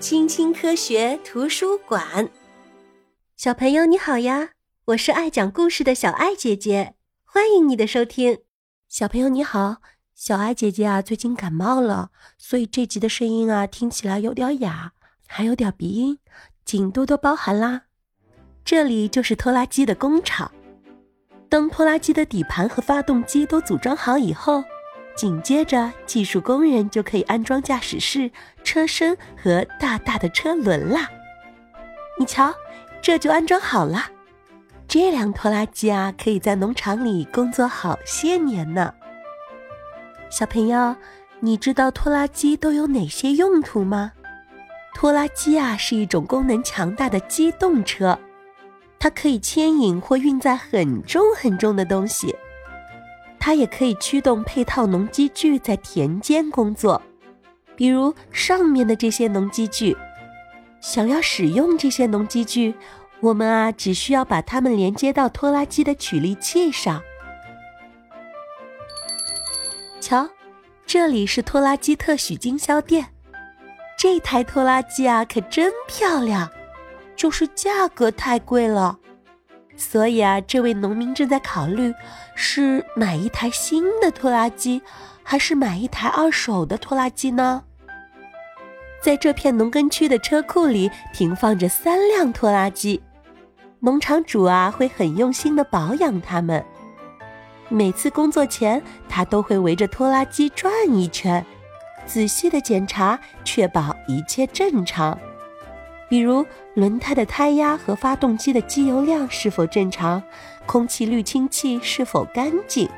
青青科学图书馆，小朋友你好呀！我是爱讲故事的小爱姐姐，欢迎你的收听。小朋友你好，小爱姐姐啊，最近感冒了，所以这集的声音啊听起来有点哑，还有点鼻音，请多多包涵啦。这里就是拖拉机的工厂，当拖拉机的底盘和发动机都组装好以后。紧接着，技术工人就可以安装驾驶室、车身和大大的车轮啦。你瞧，这就安装好了。这辆拖拉机啊，可以在农场里工作好些年呢。小朋友，你知道拖拉机都有哪些用途吗？拖拉机啊，是一种功能强大的机动车，它可以牵引或运载很重很重的东西。它也可以驱动配套农机具在田间工作，比如上面的这些农机具。想要使用这些农机具，我们啊只需要把它们连接到拖拉机的取力器上。瞧，这里是拖拉机特许经销店。这台拖拉机啊可真漂亮，就是价格太贵了。所以啊，这位农民正在考虑，是买一台新的拖拉机，还是买一台二手的拖拉机呢？在这片农耕区的车库里停放着三辆拖拉机，农场主啊会很用心的保养它们。每次工作前，他都会围着拖拉机转一圈，仔细的检查，确保一切正常。比如轮胎的胎压和发动机的机油量是否正常，空气滤清器是否干净。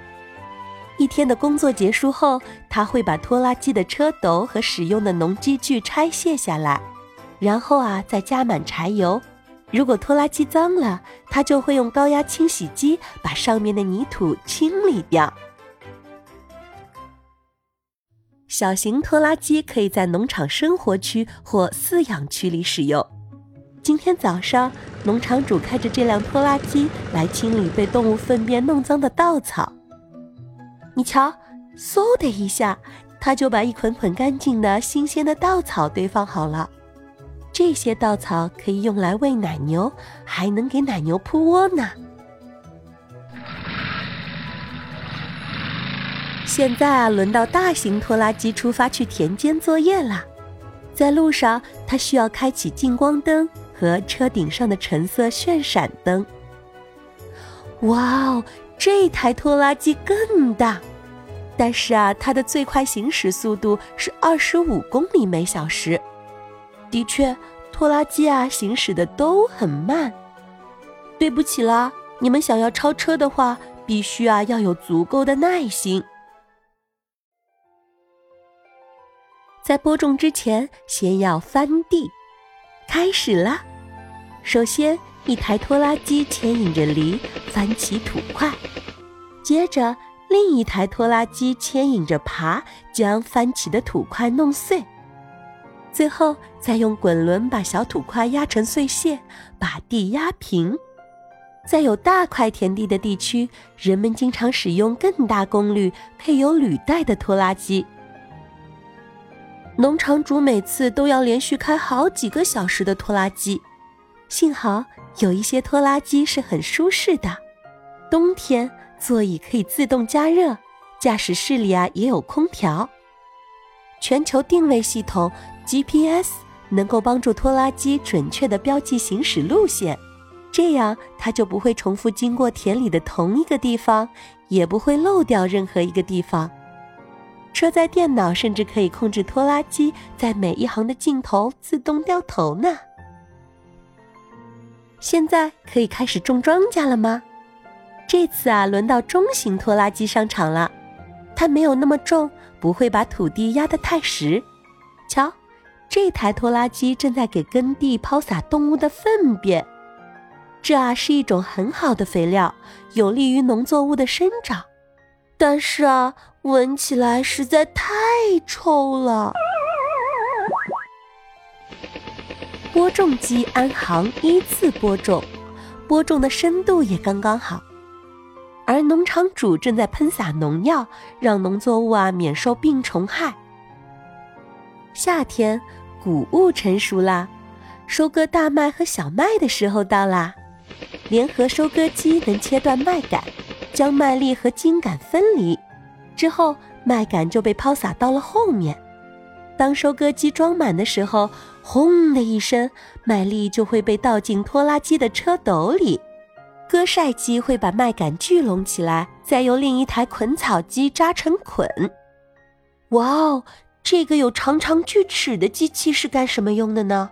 一天的工作结束后，他会把拖拉机的车斗和使用的农机具拆卸下来，然后啊再加满柴油。如果拖拉机脏了，他就会用高压清洗机把上面的泥土清理掉。小型拖拉机可以在农场生活区或饲养区里使用。今天早上，农场主开着这辆拖拉机来清理被动物粪便弄脏的稻草。你瞧，嗖的一下，他就把一捆捆干净的新鲜的稻草堆放好了。这些稻草可以用来喂奶牛，还能给奶牛铺窝呢。现在啊，轮到大型拖拉机出发去田间作业啦。在路上，它需要开启近光灯和车顶上的橙色炫闪灯。哇哦，这台拖拉机更大，但是啊，它的最快行驶速度是二十五公里每小时。的确，拖拉机啊行驶的都很慢。对不起啦，你们想要超车的话，必须啊要有足够的耐心。在播种之前，先要翻地。开始啦！首先，一台拖拉机牵引着犁翻起土块，接着另一台拖拉机牵引着耙将翻起的土块弄碎，最后再用滚轮把小土块压成碎屑，把地压平。在有大块田地的地区，人们经常使用更大功率、配有履带的拖拉机。农场主每次都要连续开好几个小时的拖拉机，幸好有一些拖拉机是很舒适的。冬天座椅可以自动加热，驾驶室里啊也有空调。全球定位系统 GPS 能够帮助拖拉机准确地标记行驶路线，这样它就不会重复经过田里的同一个地方，也不会漏掉任何一个地方。车载电脑甚至可以控制拖拉机在每一行的尽头自动掉头呢。现在可以开始种庄稼了吗？这次啊，轮到中型拖拉机上场了。它没有那么重，不会把土地压得太实。瞧，这台拖拉机正在给耕地抛洒动物的粪便。这啊是一种很好的肥料，有利于农作物的生长。但是啊。闻起来实在太臭了。播种机安行依次播种，播种的深度也刚刚好。而农场主正在喷洒农药，让农作物啊免受病虫害。夏天谷物成熟啦，收割大麦和小麦的时候到啦。联合收割机能切断麦秆，将麦粒和茎秆分离，之后麦秆就被抛洒到了后面。当收割机装满的时候，轰的一声，麦粒就会被倒进拖拉机的车斗里。割晒机会把麦秆聚拢起来，再由另一台捆草机扎成捆。哇哦，这个有长长锯齿的机器是干什么用的呢？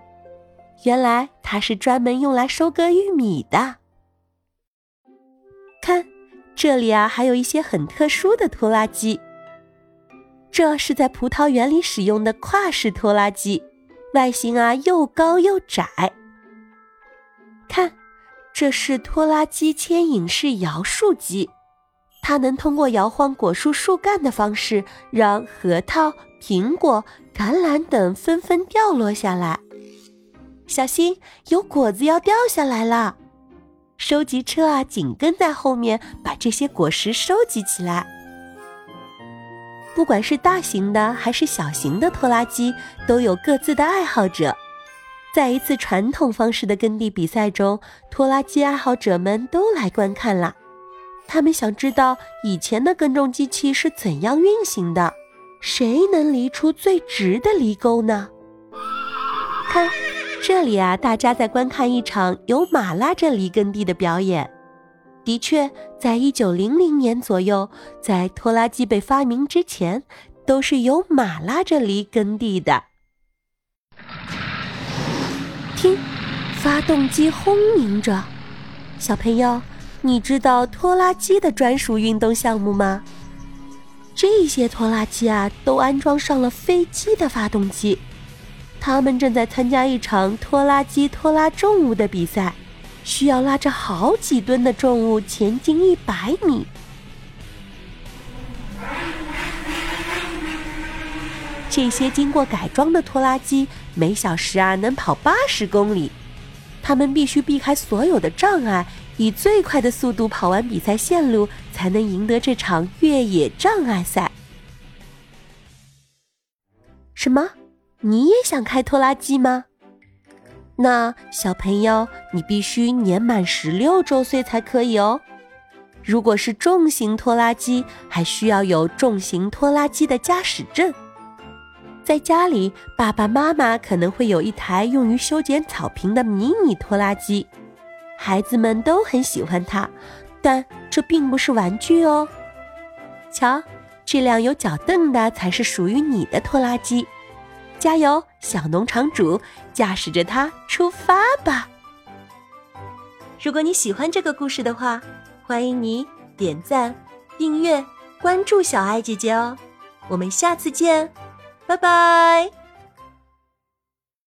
原来它是专门用来收割玉米的。看，这里啊，还有一些很特殊的拖拉机。这是在葡萄园里使用的跨式拖拉机，外形啊又高又窄。看，这是拖拉机牵引式摇树机，它能通过摇晃果树树干的方式，让核桃、苹果、橄榄等纷纷掉落下来。小心，有果子要掉下来了！收集车啊，紧跟在后面，把这些果实收集起来。不管是大型的还是小型的拖拉机，都有各自的爱好者。在一次传统方式的耕地比赛中，拖拉机爱好者们都来观看了。他们想知道以前的耕种机器是怎样运行的，谁能犁出最直的犁沟呢？看，这里啊，大家在观看一场由马拉着犁耕地的表演。的确，在一九零零年左右，在拖拉机被发明之前，都是由马拉着犁耕地的。听，发动机轰鸣着。小朋友，你知道拖拉机的专属运动项目吗？这些拖拉机啊，都安装上了飞机的发动机，他们正在参加一场拖拉机拖拉重物的比赛。需要拉着好几吨的重物前进一百米。这些经过改装的拖拉机每小时啊能跑八十公里，他们必须避开所有的障碍，以最快的速度跑完比赛线路，才能赢得这场越野障碍赛。什么？你也想开拖拉机吗？那小朋友，你必须年满十六周岁才可以哦。如果是重型拖拉机，还需要有重型拖拉机的驾驶证。在家里，爸爸妈妈可能会有一台用于修剪草坪的迷你拖拉机，孩子们都很喜欢它，但这并不是玩具哦。瞧，这辆有脚凳的才是属于你的拖拉机。加油，小农场主，驾驶着它出发吧！如果你喜欢这个故事的话，欢迎你点赞、订阅、关注小爱姐姐哦。我们下次见，拜拜。